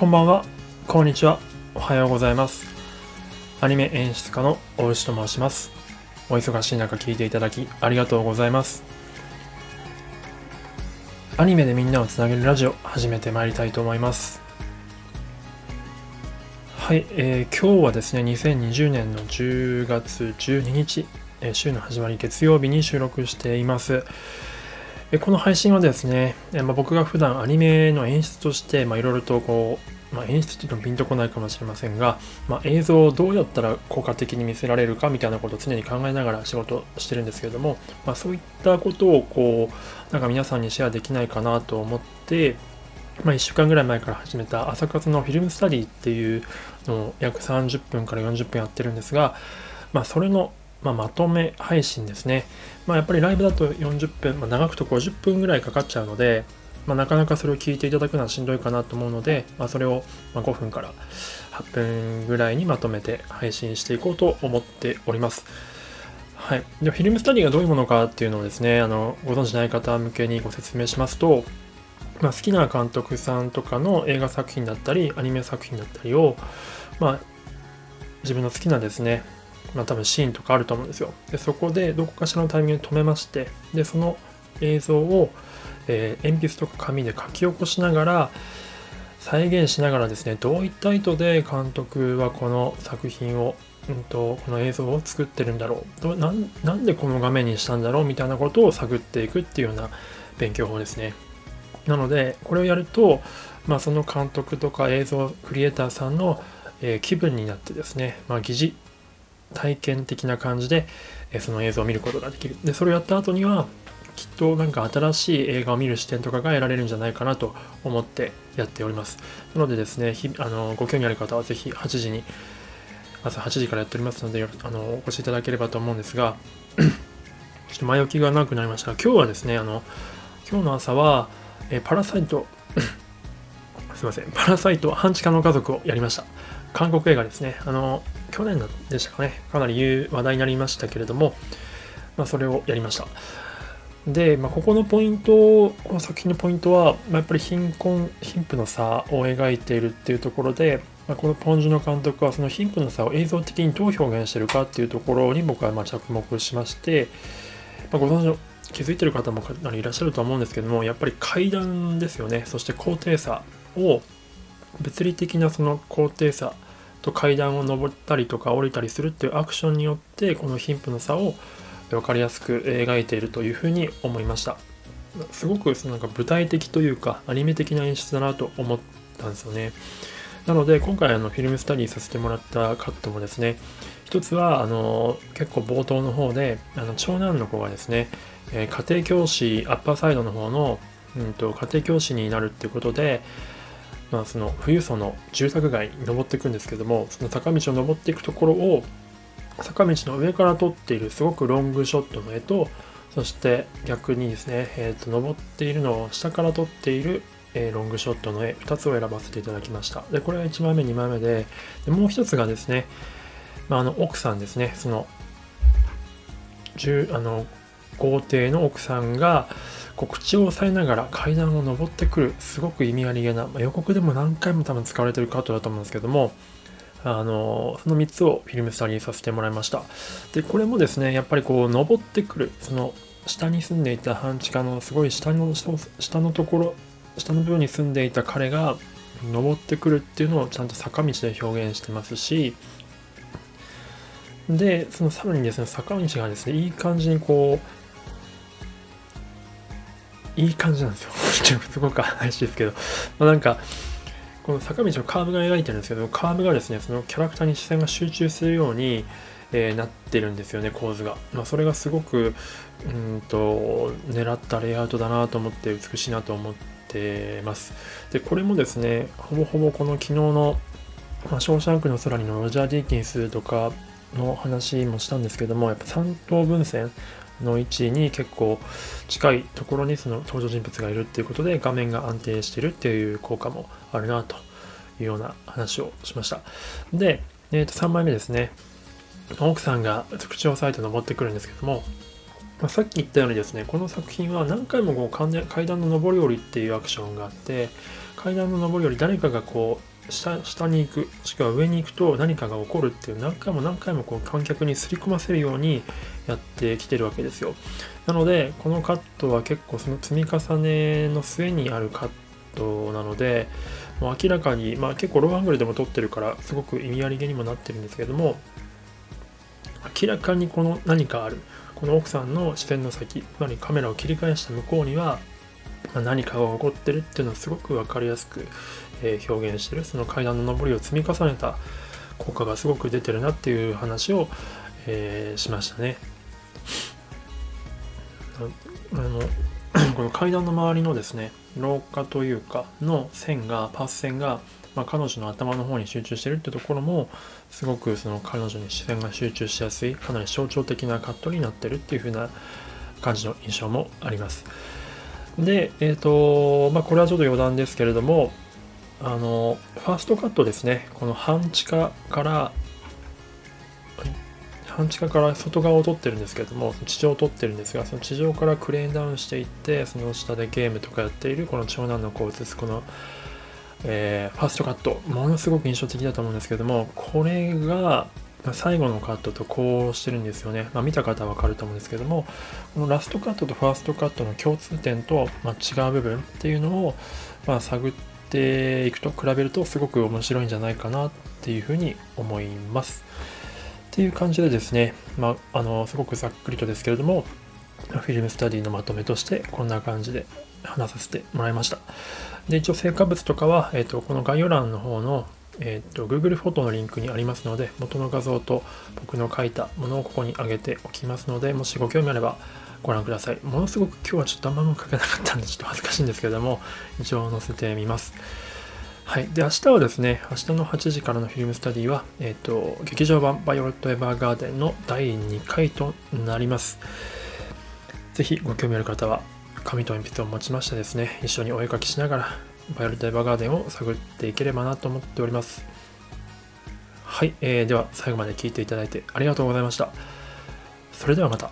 こんばんは、こんにちは、おはようございます。アニメ演出家の大牛と申します。お忙しい中聞いていただきありがとうございます。アニメでみんなをつなげるラジオ始めてまいりたいと思います。はい、えー、今日はですね、2020年の10月12日、えー、週の始まり月曜日に収録しています。この配信はですね、まあ、僕が普段アニメの演出としていろいろとこう、まあ、演出っていうのもピンとこないかもしれませんが、まあ、映像をどうやったら効果的に見せられるかみたいなことを常に考えながら仕事してるんですけれども、まあ、そういったことをこうなんか皆さんにシェアできないかなと思って、まあ、1週間ぐらい前から始めた朝活のフィルムスタディっていうのを約30分から40分やってるんですが、まあ、それのまあ、まとめ配信ですね。まあ、やっぱりライブだと40分、まあ、長くと50分ぐらいかかっちゃうので、まあ、なかなかそれを聞いていただくのはしんどいかなと思うので、まあ、それを5分から8分ぐらいにまとめて配信していこうと思っております。はい、ではフィルムスタディがどういうものかっていうのをですねあのご存知ない方向けにご説明しますと、まあ、好きな監督さんとかの映画作品だったりアニメ作品だったりを、まあ、自分の好きなですねまあ、多分シーンとかあると思うんですよ。でそこでどこかしらのタイミングで止めましてでその映像を、えー、鉛筆とか紙で書き起こしながら再現しながらですねどういった意図で監督はこの作品を、うんと、この映像を作ってるんだろうどななんでこの画面にしたんだろうみたいなことを探っていくっていうような勉強法ですね。なのでこれをやると、まあ、その監督とか映像クリエイターさんの、えー、気分になってですね、まあ、疑似体験的な感じで、えその映像を見ることができる。で、それをやった後には、きっとなんか新しい映画を見る視点とかが得られるんじゃないかなと思ってやっております。なのでですね、あのご興味ある方はぜひ8時に、朝8時からやっておりますので、あのお越しいただければと思うんですが、ちょっと前置きが長くなりましたが、今日はですね、あの今日の朝は、えパラサイトすいません、パラサイト半地下の家族をやりました。韓国映画ですね。あの、去年でしたかね、かなり話題になりましたけれども、まあ、それをやりました。で、まあ、ここのポイント、この作品のポイントは、まあ、やっぱり貧困、貧富の差を描いているっていうところで、まあ、このポンジュの監督はその貧富の差を映像的にどう表現してるかっていうところに僕はま着目しまして、まご存知の気づいてる方もかなりいらっしゃると思うんですけども、やっぱり階段ですよね。そして高低差を、物理的なその高低差と階段を上ったりとか降りたりするっていうアクションによってこの貧富の差を分かりやすく描いているというふうに思いました。すごくなんか具体的というかアニメ的な演出だなと思ったんですよね。なので今回あのフィルムスタディさせてもらったカットもですね一つはあの結構冒頭の方であの長男の子がですね、え家庭教師アッパーサイドの方の、うんと、家庭教師になるっていうことでまあ、その富裕層の住宅街に登っていくんですけどもその坂道を登っていくところを坂道の上から撮っているすごくロングショットの絵とそして逆にですね、えー、と登っているのを下から撮っている、えー、ロングショットの絵2つを選ばせていただきました。でこれが1枚目2枚目ででもう1つがですね、まあ、あの奥さんですね。そのあの豪邸の奥さんが口を押さえながら階段を上ってくるすごく意味ありげな、まあ、予告でも何回も多分使われてるカットだと思うんですけどもあのその3つをフィルムスタディさせてもらいましたでこれもですねやっぱりこう登ってくるその下に住んでいた半地下のすごい下の下のところ下の部分に住んでいた彼が登ってくるっていうのをちゃんと坂道で表現してますしでそのさらにですね坂道がですねいい感じにこういい感じなんですよ。すごく怪しいですけど、まあ、なんか、この坂道のカーブが描いてるんですけど、カーブがですね、そのキャラクターに視線が集中するように、えー、なってるんですよね、構図が。まあ、それがすごく、うんと、狙ったレイアウトだなと思って美しいなと思ってます。で、これもですね、ほぼほぼこの昨日の、まあ、ショーシャンクの空にのロジャー・ディーキンスとかの話もしたんですけども、やっぱ三等分線、の位置に結構近いところにその登場人物がいるっていうことで画面が安定してるっていう効果もあるなというような話をしました。で、えー、と3枚目ですね。奥さんが口を押さえて登ってくるんですけども、まあ、さっき言ったようにですね、この作品は何回もこう階段の上り下りっていうアクションがあって、階段の上り下り誰かがこう下下に行く、しくは上に行くと何かが起こるっていう何回も何回もこう観客にすり込ませるようにやってきてるわけですよ。なので、このカットは結構その積み重ねの末にあるカットなので、もう明らかに、まあ結構ローアングルでも撮ってるから、すごく意味ありげにもなってるんですけども、明らかにこの何かある。この奥さんの視線の先、つまりカメラを切り返した向こうには、何かが起こってるっていうのをすごく分かりやすく、え表現してるその階段の上りを積み重ねた効果がすごく出てるなっていう話を、えー、しましたね。あの この階段の周りのですね廊下というかの線がパス線が、まあ、彼女の頭の方に集中してるってところもすごくその彼女に視線が集中しやすいかなり象徴的なカットになってるっていう風な感じの印象もあります。で、えっ、ー、と、まあ、これはちょっと余談ですけれども、あの、ファーストカットですね、この半地下から、半地下から外側を撮ってるんですけども、地上を撮ってるんですが、その地上からクレーンダウンしていって、その下でゲームとかやっているこの長男の子を映すこの、えー、ファーストカット、ものすごく印象的だと思うんですけども、これが、最後のカットとこうしてるんですよね。まあ、見た方はわかると思うんですけども、このラストカットとファーストカットの共通点と、ま違う部分っていうのを、ま、探っていくと比べるとすごく面白いんじゃないかなっていうふうに思います。っていう感じでですね、まあ、あの、すごくざっくりとですけれども、フィルムスタディのまとめとしてこんな感じで話させてもらいました。で、一応成果物とかは、えっ、ー、と、この概要欄の方のえっ、ー、と Google フォトのリンクにありますので元の画像と僕の書いたものをここに上げておきますのでもしご興味あればご覧くださいものすごく今日はちょっとあんま書けなかったんでちょっと恥ずかしいんですけれども一応載せてみますはい。で、明日はですね、明日の8時からのフィルムスタディは、えっ、ー、と、劇場版バイオレット・エヴァーガーデンの第2回となります。ぜひご興味ある方は、紙と鉛筆を持ちましてですね、一緒にお絵かきしながらバイオルトエヴァーガーデンを探っていければなと思っております。はい、えー、では最後まで聴いていただいてありがとうございました。それではまた。